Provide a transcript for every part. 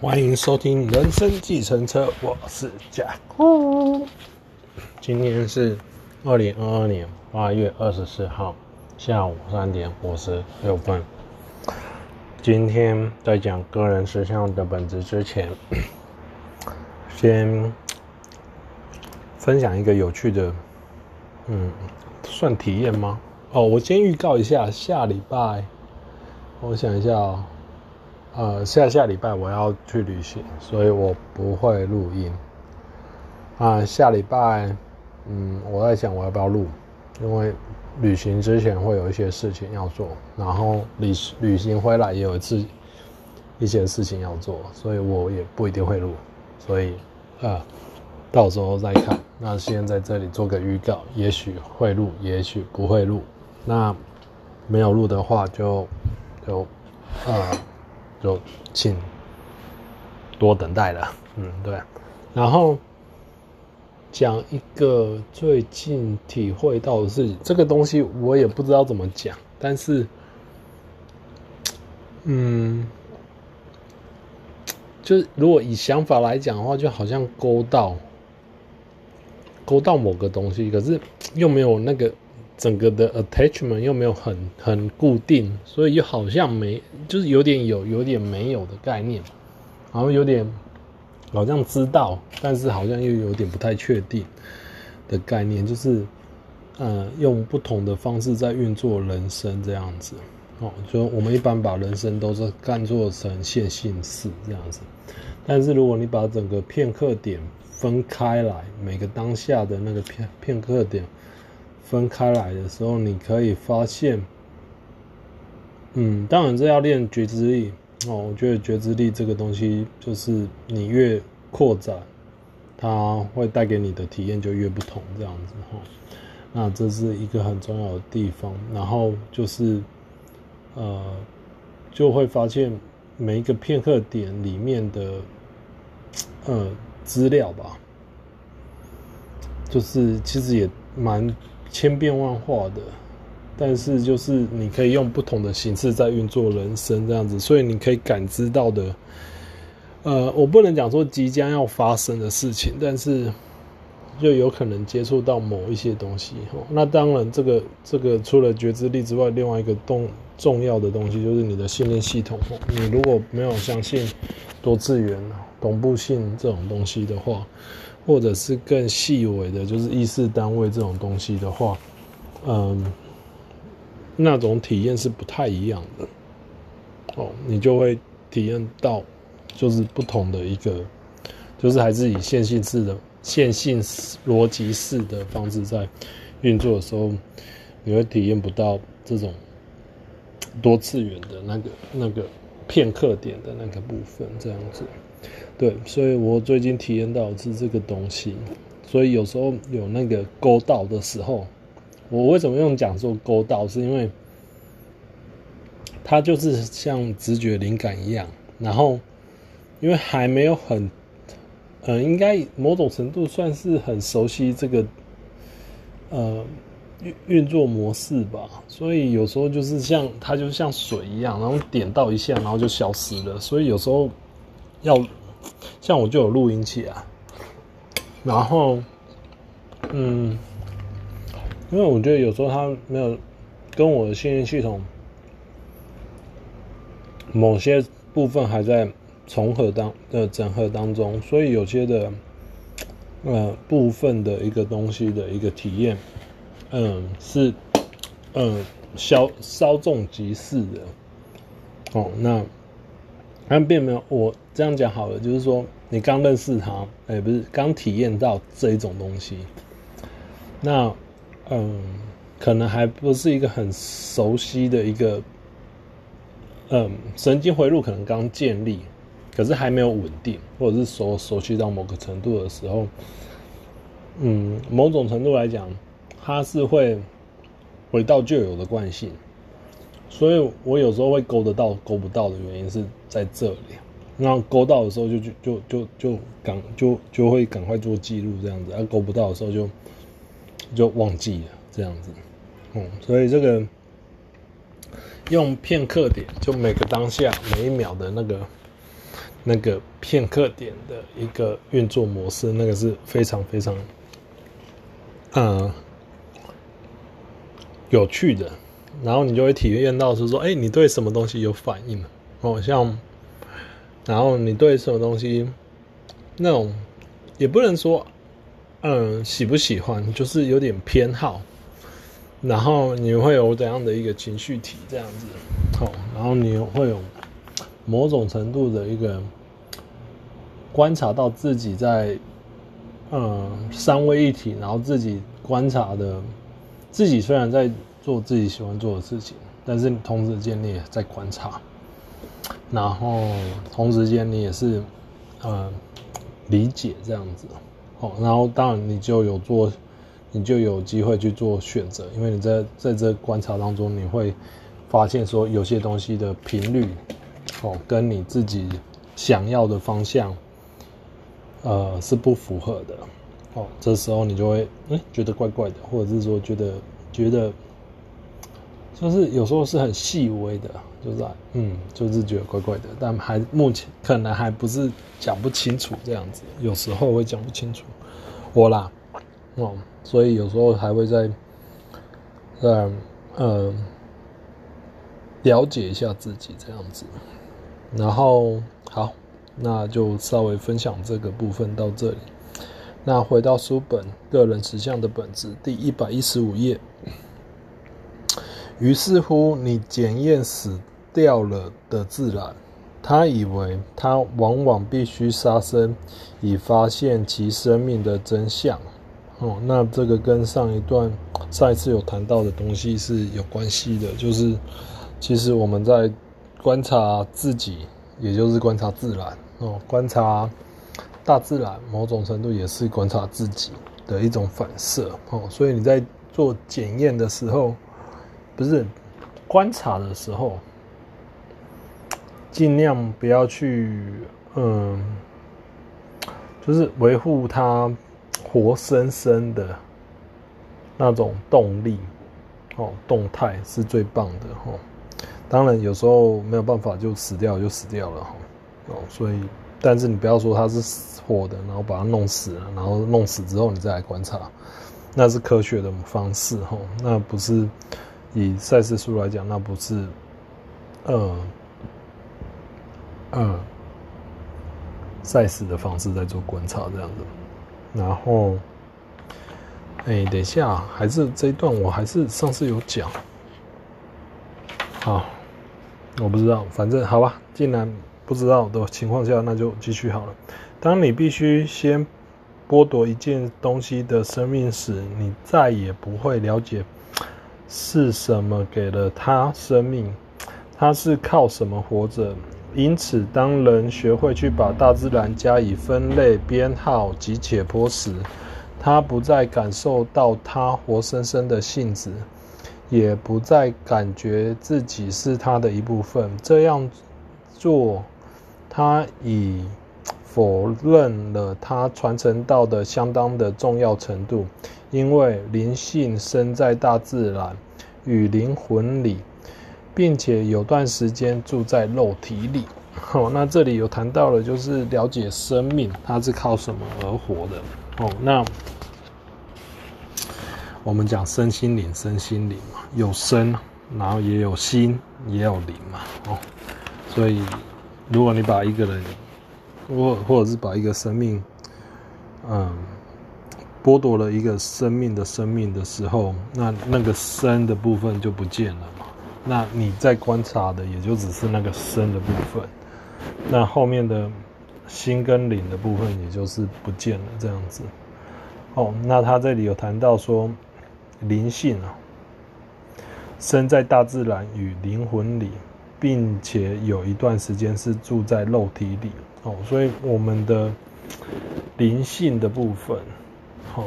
欢迎收听《人生计程车》，我是甲酷。今天是二零二二年八月二十四号下午三点五十六分。今天在讲个人实相的本质之前，先分享一个有趣的，嗯，算体验吗？哦，我先预告一下，下礼拜，我想一下哦。呃，下下礼拜我要去旅行，所以我不会录音。啊，下礼拜，嗯，我在想我要不要录，因为旅行之前会有一些事情要做，然后旅旅行回来也有一次一些事情要做，所以我也不一定会录，所以啊，到时候再看。那先在这里做个预告，也许会录，也许不会录。那没有录的话就，就就呃。就请多等待了，嗯，对。然后讲一个最近体会到的事情，这个东西我也不知道怎么讲，但是，嗯，就是如果以想法来讲的话，就好像勾到勾到某个东西，可是又没有那个。整个的 attachment 又没有很很固定，所以又好像没，就是有点有，有点没有的概念，然后有点好像知道，但是好像又有点不太确定的概念，就是呃用不同的方式在运作人生这样子哦，就我们一般把人生都是看作成线性式这样子，但是如果你把整个片刻点分开来，每个当下的那个片片刻点。分开来的时候，你可以发现，嗯，当然这要练觉知力哦。我觉得觉知力这个东西，就是你越扩展，它会带给你的体验就越不同，这样子哈。那这是一个很重要的地方。然后就是，呃，就会发现每一个片刻点里面的，呃，资料吧，就是其实也蛮。千变万化的，但是就是你可以用不同的形式在运作人生这样子，所以你可以感知到的，呃，我不能讲说即将要发生的事情，但是就有可能接触到某一些东西。那当然，这个这个除了觉知力之外，另外一个重重要的东西就是你的信念系统。你如果没有相信多次元、同步性这种东西的话，或者是更细微的，就是意识单位这种东西的话，嗯，那种体验是不太一样的。哦，你就会体验到，就是不同的一个，就是还是以线性式的、线性逻辑式的方式在运作的时候，你会体验不到这种多次元的那个、那个片刻点的那个部分，这样子。对，所以我最近体验到是这个东西，所以有时候有那个勾到的时候，我为什么用讲说勾到，是因为它就是像直觉灵感一样，然后因为还没有很，呃，应该某种程度算是很熟悉这个，呃，运运作模式吧，所以有时候就是像它就像水一样，然后点到一下，然后就消失了，所以有时候要。像我就有录音器啊，然后，嗯，因为我觉得有时候它没有跟我的信念系统某些部分还在重合当的整合当中，所以有些的呃部分的一个东西的一个体验，嗯，是嗯稍稍纵即逝的，哦，那。但并没有，我这样讲好了，就是说你刚认识他，哎、不是刚体验到这一种东西，那嗯，可能还不是一个很熟悉的一个，嗯，神经回路可能刚建立，可是还没有稳定，或者是熟熟悉到某个程度的时候，嗯，某种程度来讲，它是会回到旧有的惯性。所以我有时候会勾得到，勾不到的原因是在这里。那勾到的时候就就就就就赶就就会赶快做记录这样子，而勾不到的时候就就忘记了这样子。嗯，所以这个用片刻点，就每个当下每一秒的那个那个片刻点的一个运作模式，那个是非常非常，嗯，有趣的。然后你就会体验到是说，哎，你对什么东西有反应哦，像，然后你对什么东西，那种也不能说，嗯，喜不喜欢，就是有点偏好。然后你会有怎样的一个情绪体这样子，哦，然后你会有某种程度的一个观察到自己在，嗯，三位一体，然后自己观察的，自己虽然在做自己喜欢做的事情，但是同时间你也在观察，然后同时间你也是，呃，理解这样子，好，然后当然你就有做。你就有机会去做选择，因为你在在这观察当中，你会发现说有些东西的频率，哦，跟你自己想要的方向，呃，是不符合的，哦，这时候你就会嗯觉得怪怪的，或者是说觉得觉得，就是有时候是很细微的，就是嗯，就是觉得怪怪的，但还目前可能还不是讲不清楚这样子，有时候会讲不清楚，我啦。哦，所以有时候还会再，在呃了解一下自己这样子，然后好，那就稍微分享这个部分到这里。那回到书本《个人实相的本质》第一百一十五页，于是乎，你检验死掉了的自然，他以为他往往必须杀生，以发现其生命的真相。哦，那这个跟上一段上一次有谈到的东西是有关系的，就是其实我们在观察自己，也就是观察自然哦，观察大自然，某种程度也是观察自己的一种反射哦。所以你在做检验的时候，不是观察的时候，尽量不要去嗯，就是维护它。活生生的那种动力，哦，动态是最棒的哦。当然有时候没有办法，就死掉就死掉了。哦，所以，但是你不要说它是活的，然后把它弄死了，然后弄死之后你再来观察，那是科学的方式哈。那不是以赛事书来讲，那不是，嗯嗯，赛事的方式在做观察这样子。然后，哎、等一下，还是这一段，我还是上次有讲。好，我不知道，反正好吧。既然不知道的情况下，那就继续好了。当你必须先剥夺一件东西的生命时，你再也不会了解是什么给了他生命，他是靠什么活着。因此，当人学会去把大自然加以分类、编号及解剖时，他不再感受到他活生生的性质，也不再感觉自己是他的一部分。这样做，他已否认了他传承到的相当的重要程度，因为灵性生在大自然与灵魂里。并且有段时间住在肉体里。好，那这里有谈到了，就是了解生命，它是靠什么而活的。哦，那我们讲身心灵，身心灵嘛，有身，然后也有心，也有灵嘛。哦，所以如果你把一个人，或或者是把一个生命，嗯，剥夺了一个生命的生命的时候，那那个身的部分就不见了嘛。那你在观察的也就只是那个身的部分，那后面的心跟灵的部分也就是不见了这样子。哦，那他这里有谈到说，灵性啊，生在大自然与灵魂里，并且有一段时间是住在肉体里。哦，所以我们的灵性的部分，哦，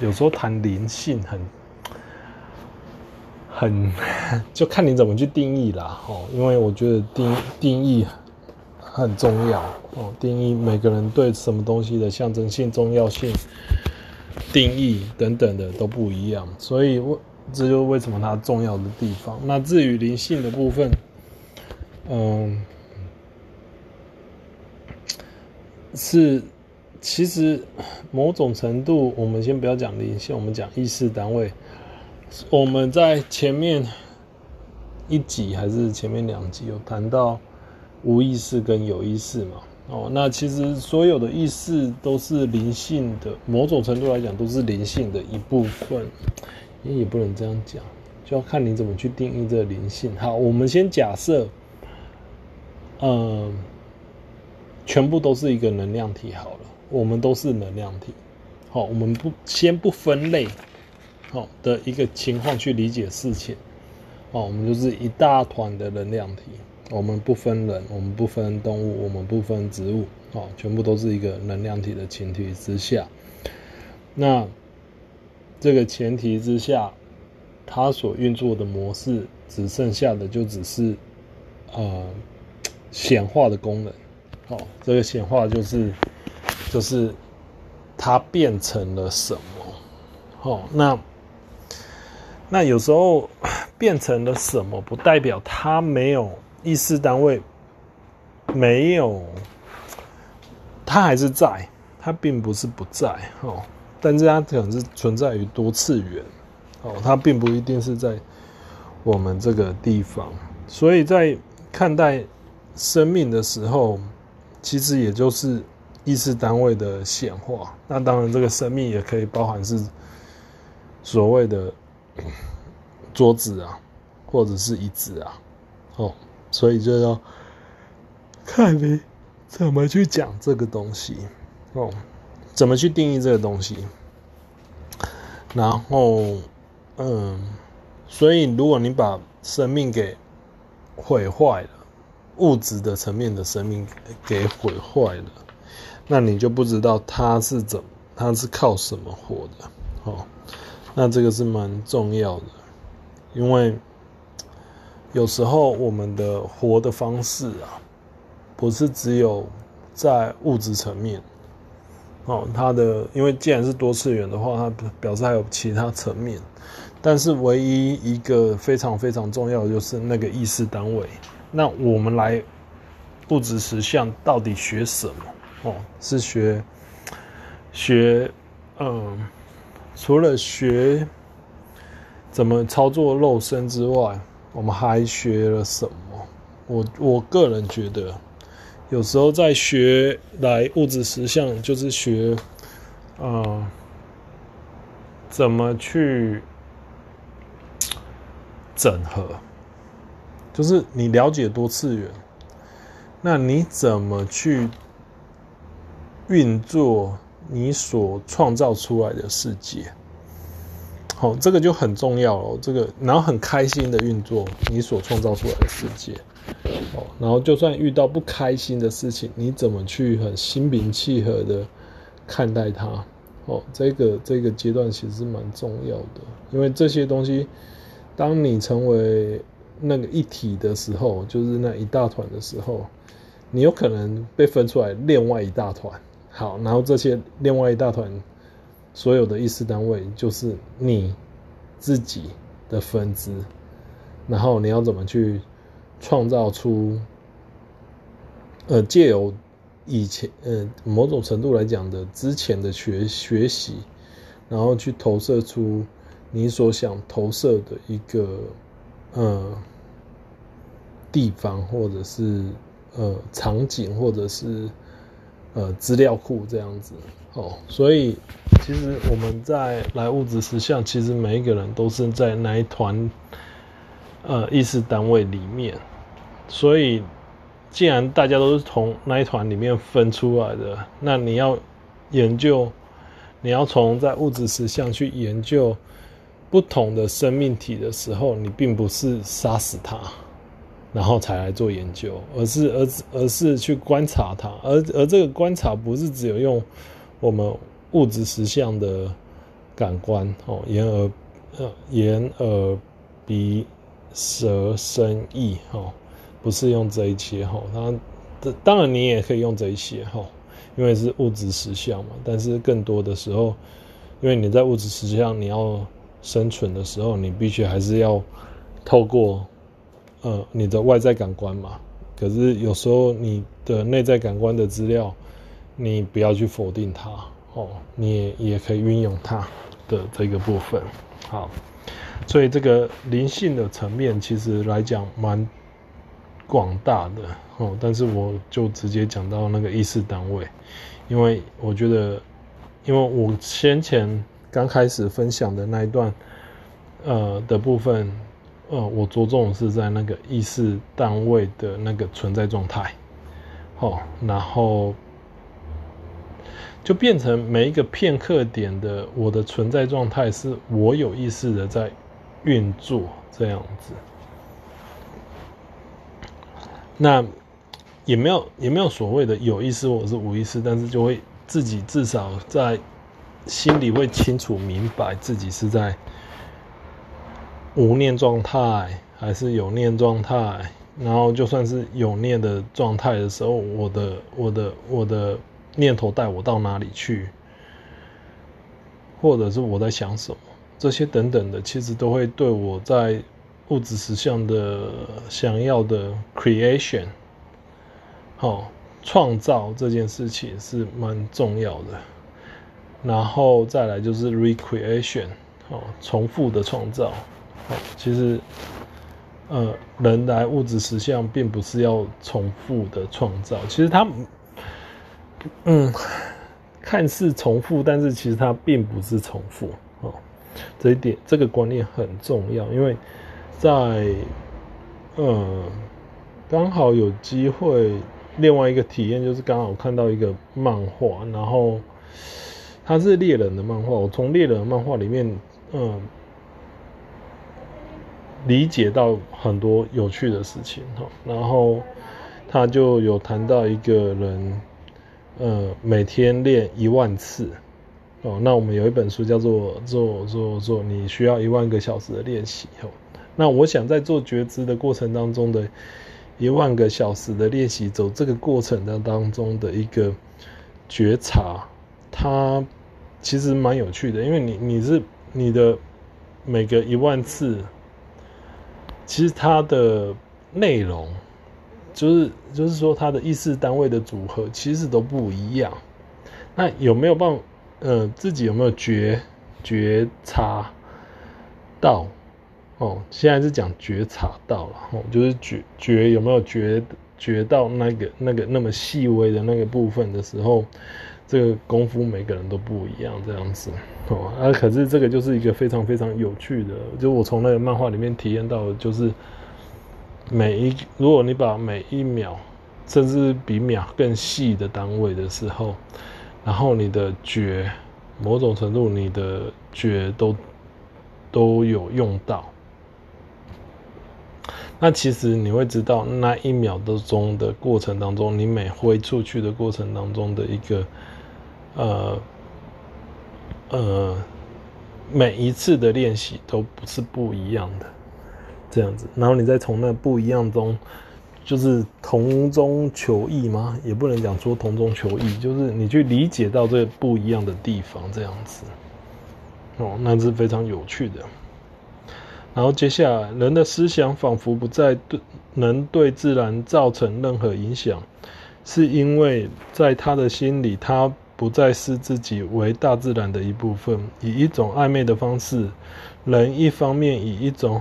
有时候谈灵性很。很，就看你怎么去定义啦，哦，因为我觉得定定义很重要哦，定义每个人对什么东西的象征性、重要性、定义等等的都不一样，所以为这就是为什么它重要的地方。那至于灵性的部分，嗯，是其实某种程度，我们先不要讲灵性，我们讲意识单位。我们在前面一集还是前面两集有谈到无意识跟有意识嘛？哦，那其实所有的意识都是灵性的，某种程度来讲都是灵性的一部分。也也不能这样讲，就要看你怎么去定义这个灵性。好，我们先假设，嗯，全部都是一个能量体好了，我们都是能量体。好，我们不先不分类。好的一个情况去理解事情，哦，我们就是一大团的能量体，我们不分人，我们不分动物，我们不分植物，哦，全部都是一个能量体的前提之下，那这个前提之下，它所运作的模式，只剩下的就只是，呃，显化的功能，哦，这个显化就是，就是它变成了什么，哦，那。那有时候变成了什么，不代表它没有意识单位，没有，它还是在，它并不是不在哦，但是它可能是存在于多次元哦，它并不一定是在我们这个地方，所以在看待生命的时候，其实也就是意识单位的显化。那当然，这个生命也可以包含是所谓的。桌子啊，或者是椅子啊，哦，所以就要看你怎么去讲这个东西，哦，怎么去定义这个东西。然后，嗯，所以如果你把生命给毁坏了，物质的层面的生命给毁坏了，那你就不知道它是怎么，它是靠什么活的，哦。那这个是蛮重要的，因为有时候我们的活的方式啊，不是只有在物质层面，哦，它的因为既然是多次元的话，它表示还有其他层面，但是唯一一个非常非常重要的就是那个意识单位。那我们来物质实相到底学什么？哦，是学学嗯。除了学怎么操作肉身之外，我们还学了什么？我我个人觉得，有时候在学来物质实相，就是学，嗯，怎么去整合，就是你了解多次元，那你怎么去运作？你所创造出来的世界，好，这个就很重要了。这个，然后很开心的运作你所创造出来的世界，哦，然后就算遇到不开心的事情，你怎么去很心平气和的看待它？哦，这个这个阶段其实蛮重要的，因为这些东西，当你成为那个一体的时候，就是那一大团的时候，你有可能被分出来另外一大团。好，然后这些另外一大团所有的意识单位，就是你自己的分支，然后你要怎么去创造出，呃，借由以前呃某种程度来讲的之前的学学习，然后去投射出你所想投射的一个呃地方，或者是呃场景，或者是。呃，资料库这样子哦，所以其实我们在来物质实相，其实每一个人都是在那一团呃意识单位里面，所以既然大家都是从那一团里面分出来的，那你要研究，你要从在物质实相去研究不同的生命体的时候，你并不是杀死它。然后才来做研究，而是而而是去观察它，而而这个观察不是只有用我们物质实相的感官哦，眼耳呃眼耳鼻舌身意哈，不是用这一些哈，它当然你也可以用这一些哈，因为是物质实相嘛，但是更多的时候，因为你在物质实相你要生存的时候，你必须还是要透过。呃，你的外在感官嘛，可是有时候你的内在感官的资料，你不要去否定它哦，你也可以运用它的这个部分。好，所以这个灵性的层面其实来讲蛮广大的哦，但是我就直接讲到那个意识单位，因为我觉得，因为我先前刚开始分享的那一段，呃的部分，呃，我着重是在那个意识单位的那个存在状态，哦，然后就变成每一个片刻点的我的存在状态是我有意识的在运作这样子。那也没有也没有所谓的有意识或者是无意识，但是就会自己至少在心里会清楚明白自己是在无念状态还是有念状态。然后就算是有念的状态的时候，我的我的我的念头带我到哪里去，或者是我在想什么，这些等等的，其实都会对我在。物质实相的想要的 creation，好，创造这件事情是蛮重要的。然后再来就是 recreation，哦，重复的创造。其实，呃，人来物质实相并不是要重复的创造，其实它，嗯，看似重复，但是其实它并不是重复。哦，这一点，这个观念很重要，因为。在，嗯，刚好有机会，另外一个体验就是刚好看到一个漫画，然后它是猎人的漫画。我从猎人漫画里面，嗯，理解到很多有趣的事情哈。然后他就有谈到一个人，呃，每天练一万次哦。那我们有一本书叫做《做做做》，你需要一万个小时的练习哦。那我想在做觉知的过程当中的一万个小时的练习，走这个过程的当中的一个觉察，它其实蛮有趣的，因为你你是你的每个一万次，其实它的内容就是就是说它的意识单位的组合其实都不一样。那有没有办法，呃，自己有没有觉觉察到？哦，现在是讲觉察到了，哦，就是觉觉有没有觉觉到那个那个那么细微的那个部分的时候，这个功夫每个人都不一样，这样子，哦，啊，可是这个就是一个非常非常有趣的，就我从那个漫画里面体验到，就是每一如果你把每一秒，甚至比秒更细的单位的时候，然后你的觉某种程度你的觉都都有用到。那其实你会知道，那一秒的钟的过程当中，你每挥出去的过程当中的一个，呃，呃，每一次的练习都不是不一样的，这样子。然后你再从那不一样中，就是同中求异吗？也不能讲说同中求异，就是你去理解到这不一样的地方，这样子。哦，那是非常有趣的。然后接下来，人的思想仿佛不再对能对自然造成任何影响，是因为在他的心里，他不再视自己为大自然的一部分。以一种暧昧的方式，人一方面以一种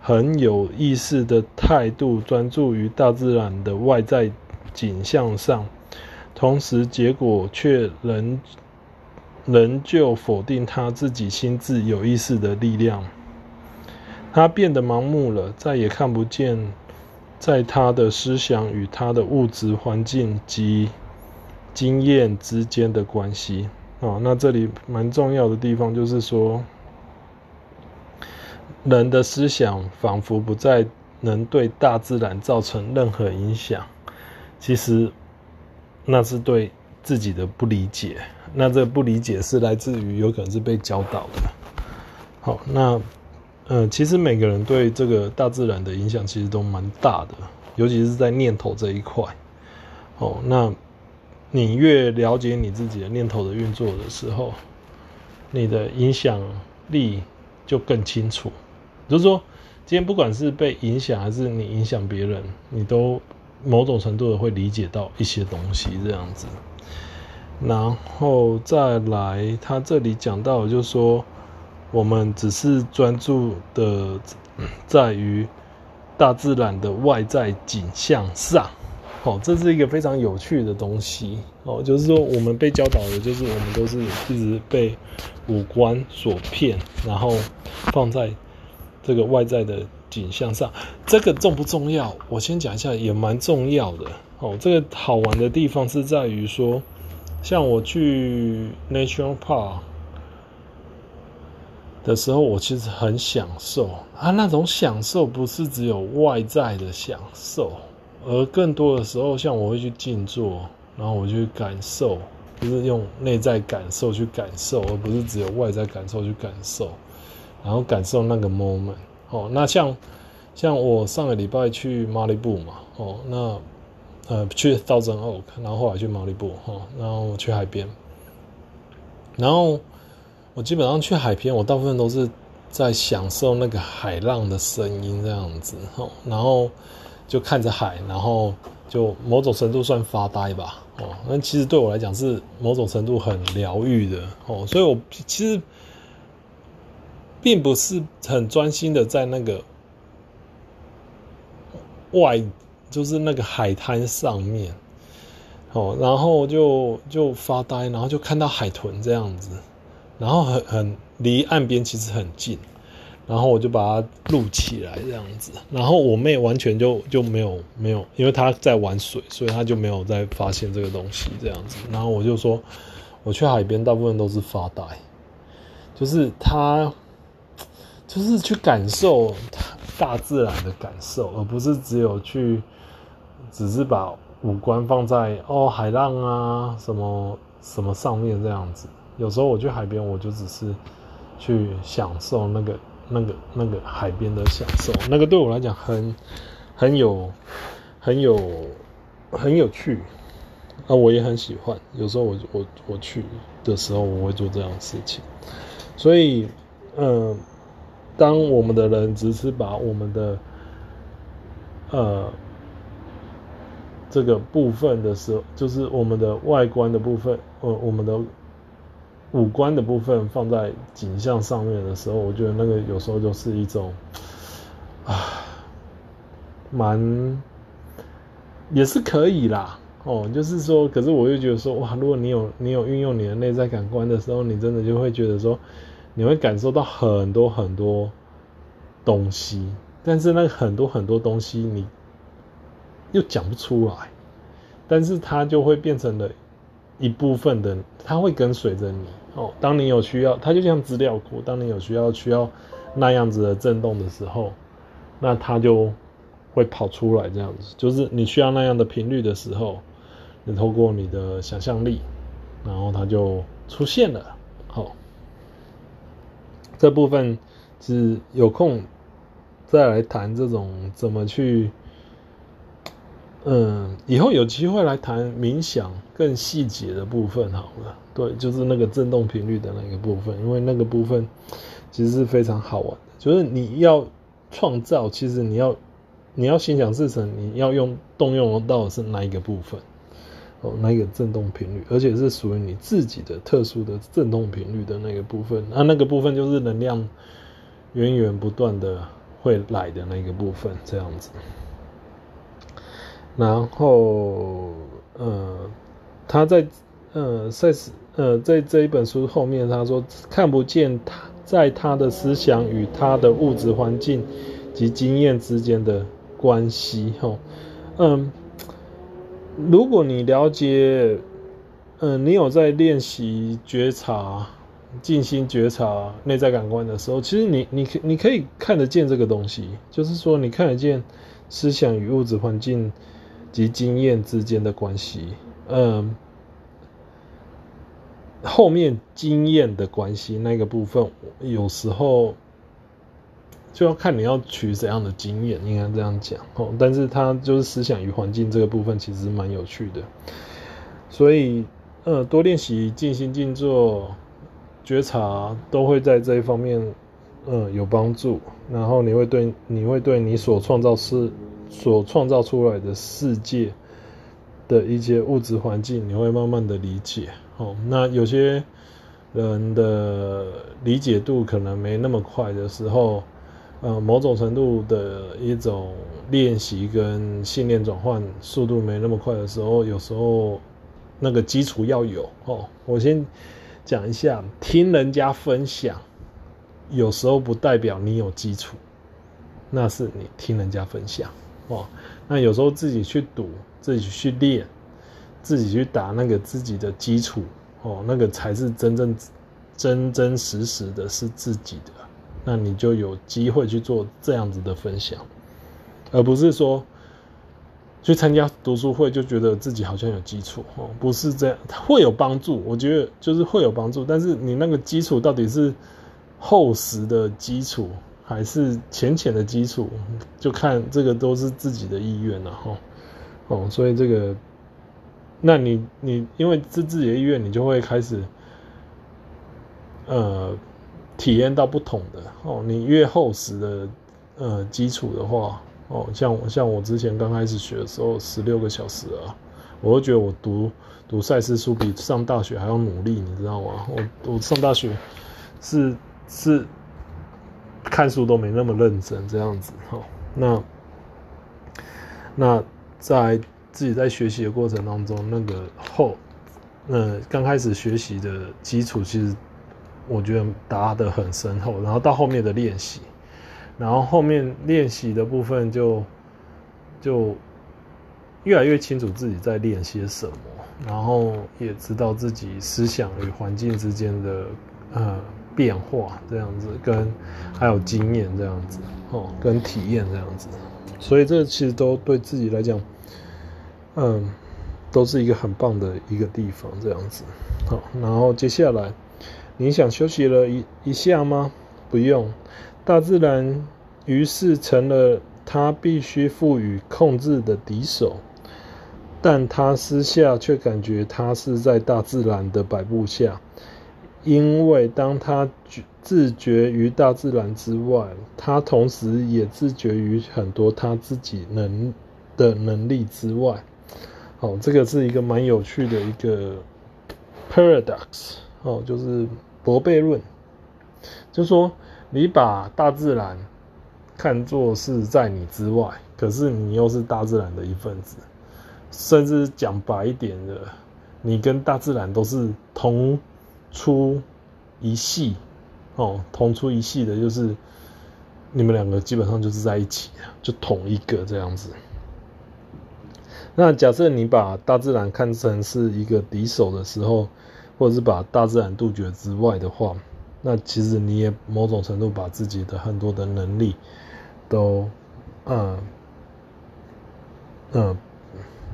很有意识的态度专注于大自然的外在景象上，同时结果却仍仍旧否定他自己心智有意识的力量。他变得盲目了，再也看不见，在他的思想与他的物质环境及经验之间的关系。哦，那这里蛮重要的地方就是说，人的思想仿佛不再能对大自然造成任何影响。其实，那是对自己的不理解。那这不理解是来自于有可能是被教导的。好，那。嗯，其实每个人对这个大自然的影响其实都蛮大的，尤其是在念头这一块。哦，那你越了解你自己的念头的运作的时候，你的影响力就更清楚。就是说，今天不管是被影响还是你影响别人，你都某种程度的会理解到一些东西，这样子。然后再来，他这里讲到，就是说，我们只是专注的在于大自然的外在景象上，哦，这是一个非常有趣的东西，哦，就是说，我们被教导的，就是我们都是一直被五官所骗，然后放在这个外在的景象上，这个重不重要？我先讲一下，也蛮重要的，哦，这个好玩的地方是在于说。像我去 National Park 的时候，我其实很享受啊，那种享受不是只有外在的享受，而更多的时候，像我会去静坐，然后我去感受，就是用内在感受去感受，而不是只有外在感受去感受，然后感受那个 moment。哦，那像像我上个礼拜去马里布嘛，哦，那。呃，去 Thousand Oak，然后后来去毛里布，哈，然后去海边，然后我基本上去海边，我大部分都是在享受那个海浪的声音这样子，哈，然后就看着海，然后就某种程度算发呆吧，哦，那其实对我来讲是某种程度很疗愈的，哦，所以我其实并不是很专心的在那个外。就是那个海滩上面，哦，然后就就发呆，然后就看到海豚这样子，然后很很离岸边其实很近，然后我就把它录起来这样子，然后我妹完全就就没有没有，因为她在玩水，所以她就没有再发现这个东西这样子，然后我就说，我去海边大部分都是发呆，就是她就是去感受大自然的感受，而不是只有去。只是把五官放在哦海浪啊什么什么上面这样子，有时候我去海边，我就只是去享受那个那个那个海边的享受，那个对我来讲很很有很有很有趣，啊我也很喜欢。有时候我我我去的时候，我会做这样的事情。所以，嗯，当我们的人只是把我们的呃。这个部分的时候，就是我们的外观的部分，呃，我们的五官的部分放在景象上面的时候，我觉得那个有时候就是一种啊，蛮也是可以啦，哦，就是说，可是我又觉得说，哇，如果你有你有运用你的内在感官的时候，你真的就会觉得说，你会感受到很多很多东西，但是那很多很多东西你。又讲不出来，但是它就会变成了一部分的，它会跟随着你哦。当你有需要，它就像资料库。当你有需要需要那样子的震动的时候，那它就会跑出来这样子。就是你需要那样的频率的时候，你透过你的想象力，然后它就出现了。好，这部分是有空再来谈这种怎么去。嗯，以后有机会来谈冥想更细节的部分好了。对，就是那个振动频率的那个部分，因为那个部分其实是非常好玩的。就是你要创造，其实你要你要心想事成，你要用动用到的是哪一个部分？哦，那个振动频率，而且是属于你自己的特殊的振动频率的那个部分。那那个部分就是能量源源不断的会来的那个部分，这样子。然后，呃，他在，呃，在，呃，在这一本书后面，他说看不见他在他的思想与他的物质环境及经验之间的关系。哈，嗯，如果你了解，嗯、呃，你有在练习觉察、静心觉察内在感官的时候，其实你，你，你可以看得见这个东西，就是说，你看得见思想与物质环境。及经验之间的关系，嗯，后面经验的关系那个部分，有时候就要看你要取怎样的经验，应该这样讲哦。但是它就是思想与环境这个部分，其实蛮有趣的。所以，呃，多练习静心静坐、觉察，都会在这一方面，嗯，有帮助。然后你会对你会对你所创造是。所创造出来的世界的一些物质环境，你会慢慢的理解。哦，那有些人的理解度可能没那么快的时候，呃，某种程度的一种练习跟信念转换速度没那么快的时候，有时候那个基础要有哦。我先讲一下，听人家分享，有时候不代表你有基础，那是你听人家分享哦。那有时候自己去读，自己去练。自己去打那个自己的基础哦，那个才是真正真真实实的是自己的，那你就有机会去做这样子的分享，而不是说去参加读书会就觉得自己好像有基础哦，不是这样，会有帮助，我觉得就是会有帮助，但是你那个基础到底是厚实的基础还是浅浅的基础，就看这个都是自己的意愿了哈哦，所以这个。那你你因为是自己的意愿，你就会开始，呃，体验到不同的哦。你越厚实的呃基础的话，哦，像我像我之前刚开始学的时候，十六个小时啊，我会觉得我读读赛事书比上大学还要努力，你知道吗？我我上大学是是看书都没那么认真这样子哈。那那在。自己在学习的过程当中，那个后，呃，刚开始学习的基础，其实我觉得打得很深厚。然后到后面的练习，然后后面练习的部分就就越来越清楚自己在练些什么，然后也知道自己思想与环境之间的呃变化，这样子跟还有经验这样子哦，跟体验这样子，所以这其实都对自己来讲。嗯，都是一个很棒的一个地方，这样子。好，然后接下来，你想休息了一一下吗？不用，大自然于是成了他必须赋予控制的敌手，但他私下却感觉他是在大自然的摆布下，因为当他觉自觉于大自然之外，他同时也自觉于很多他自己能的能力之外。哦，这个是一个蛮有趣的一个 paradox，哦，就是博悖论，就说你把大自然看作是在你之外，可是你又是大自然的一份子，甚至讲白一点的，你跟大自然都是同出一系，哦，同出一系的，就是你们两个基本上就是在一起，就同一个这样子。那假设你把大自然看成是一个敌手的时候，或者是把大自然杜绝之外的话，那其实你也某种程度把自己的很多的能力都，嗯嗯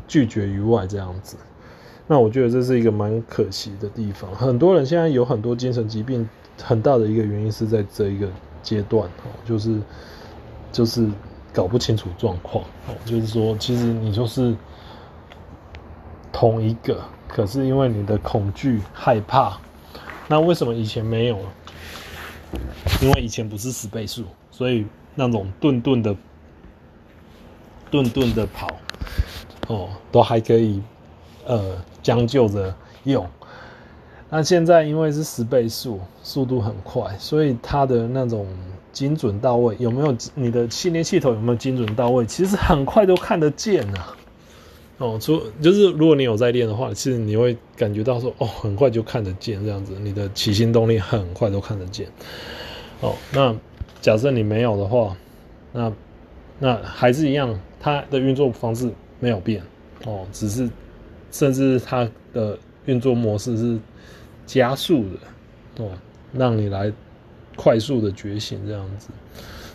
拒绝于外这样子。那我觉得这是一个蛮可惜的地方。很多人现在有很多精神疾病，很大的一个原因是在这一个阶段哦，就是就是。搞不清楚状况，哦，就是说，其实你就是同一个，可是因为你的恐惧、害怕，那为什么以前没有？因为以前不是十倍速，所以那种顿顿的、顿顿的跑，哦，都还可以，呃，将就着用。那现在因为是十倍速，速度很快，所以它的那种。精准到位，有没有你的训练系统有没有精准到位？其实很快都看得见啊。哦，除就是如果你有在练的话，其实你会感觉到说，哦，很快就看得见这样子，你的起心动念很快都看得见。哦，那假设你没有的话，那那还是一样，它的运作方式没有变哦，只是甚至它的运作模式是加速的哦，让你来。快速的觉醒这样子，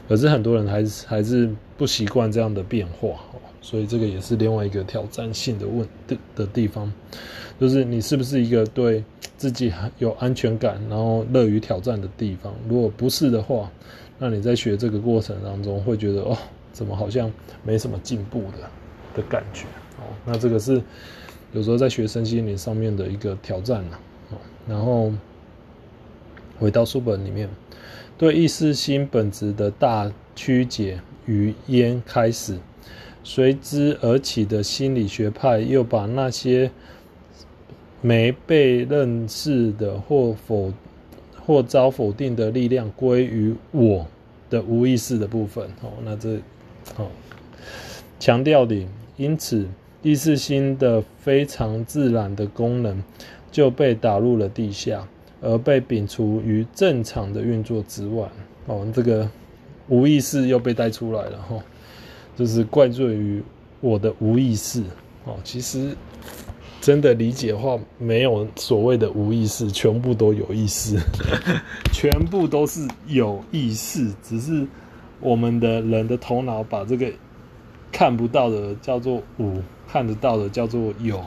可是很多人还是还是不习惯这样的变化哦，所以这个也是另外一个挑战性的问的的地方，就是你是不是一个对自己很有安全感，然后乐于挑战的地方？如果不是的话，那你在学这个过程当中会觉得哦，怎么好像没什么进步的的感觉哦？那这个是有时候在学身心灵上面的一个挑战呢。哦，然后回到书本里面。对意识心本质的大曲解于焉开始，随之而起的心理学派又把那些没被认识的或否或遭否定的力量归于我的无意识的部分。哦，那这哦强调点，因此意识心的非常自然的功能就被打入了地下，而被摒除于正常的运作之外。哦，这个无意识又被带出来了哈。哦就是怪罪于我的无意识哦，其实真的理解的话，没有所谓的无意识，全部都有意识，全部都是有意识，只是我们的人的头脑把这个看不到的叫做无，看得到的叫做有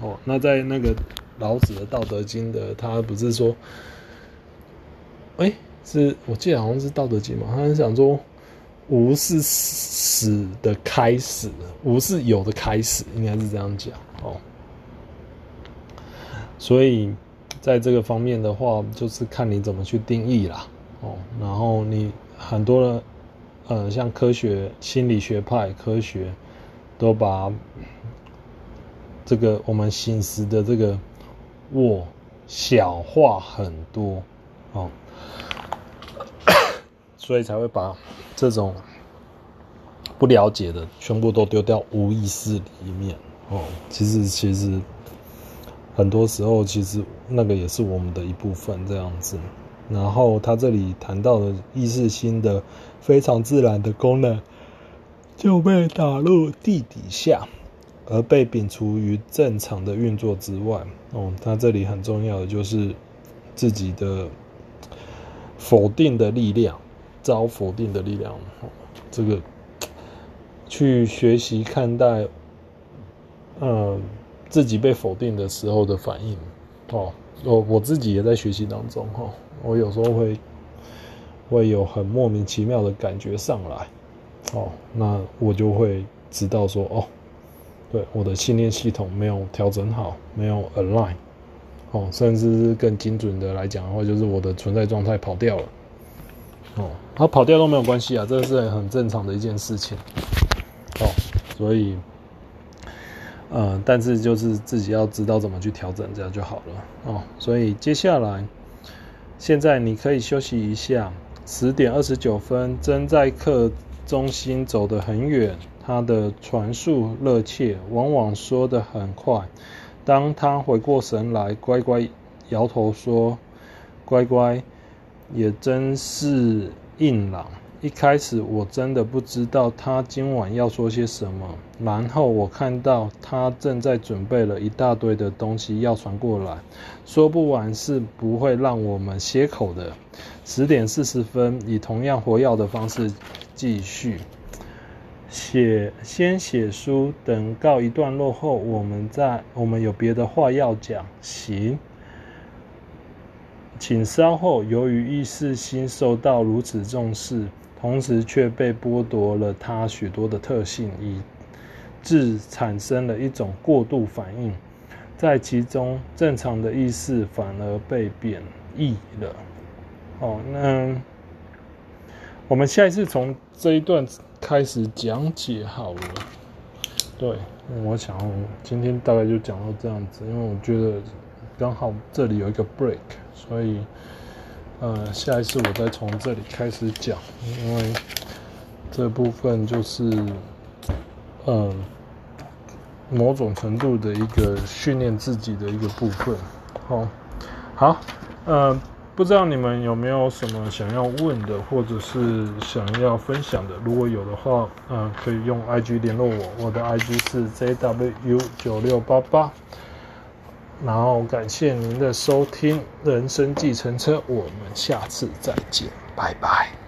哦。那在那个老子的《道德经》的，他不是说，哎、欸，是我记得好像是《道德经》嘛，他是想说。无是死的开始，无是有的开始，应该是这样讲哦。所以在这个方面的话，就是看你怎么去定义啦哦。然后你很多的呃，像科学、心理学派、科学，都把这个我们心思的这个我小化很多哦。所以才会把这种不了解的全部都丢掉无意识里面哦。其实，其实很多时候，其实那个也是我们的一部分这样子。然后他这里谈到的意识心的非常自然的功能，就被打入地底下，而被摒除于正常的运作之外哦。他这里很重要的就是自己的否定的力量。遭否定的力量，这个 去学习看待，嗯，自己被否定的时候的反应，哦，我我自己也在学习当中，哈，我有时候会会有很莫名其妙的感觉上来，哦，那我就会知道说，哦，对，我的信念系统没有调整好，没有 align，哦，甚至是更精准的来讲的话，就是我的存在状态跑掉了。哦，他跑掉都没有关系啊，这是很正常的一件事情。哦，所以，呃，但是就是自己要知道怎么去调整，这样就好了。哦，所以接下来，现在你可以休息一下。十点二十九分，正在客中心走得很远，他的传速热切，往往说得很快。当他回过神来，乖乖摇头说：“乖乖。”也真是硬朗。一开始我真的不知道他今晚要说些什么。然后我看到他正在准备了一大堆的东西要传过来，说不完是不会让我们歇口的。十点四十分，以同样活跃的方式继续写，先写书，等告一段落后，我们再我们有别的话要讲。行。请稍后。由于意识心受到如此重视，同时却被剥夺了它许多的特性，以致产生了一种过度反应，在其中正常的意识反而被贬抑了。哦，那我们下一次从这一段开始讲解好了。对，我想今天大概就讲到这样子，因为我觉得刚好这里有一个 break。所以，呃，下一次我再从这里开始讲，因为这部分就是，嗯、某种程度的一个训练自己的一个部分。好，好，呃，不知道你们有没有什么想要问的，或者是想要分享的？如果有的话，呃，可以用 IG 联络我，我的 IG 是 JWU 九六八八。然后感谢您的收听，《人生计程车》，我们下次再见，拜拜。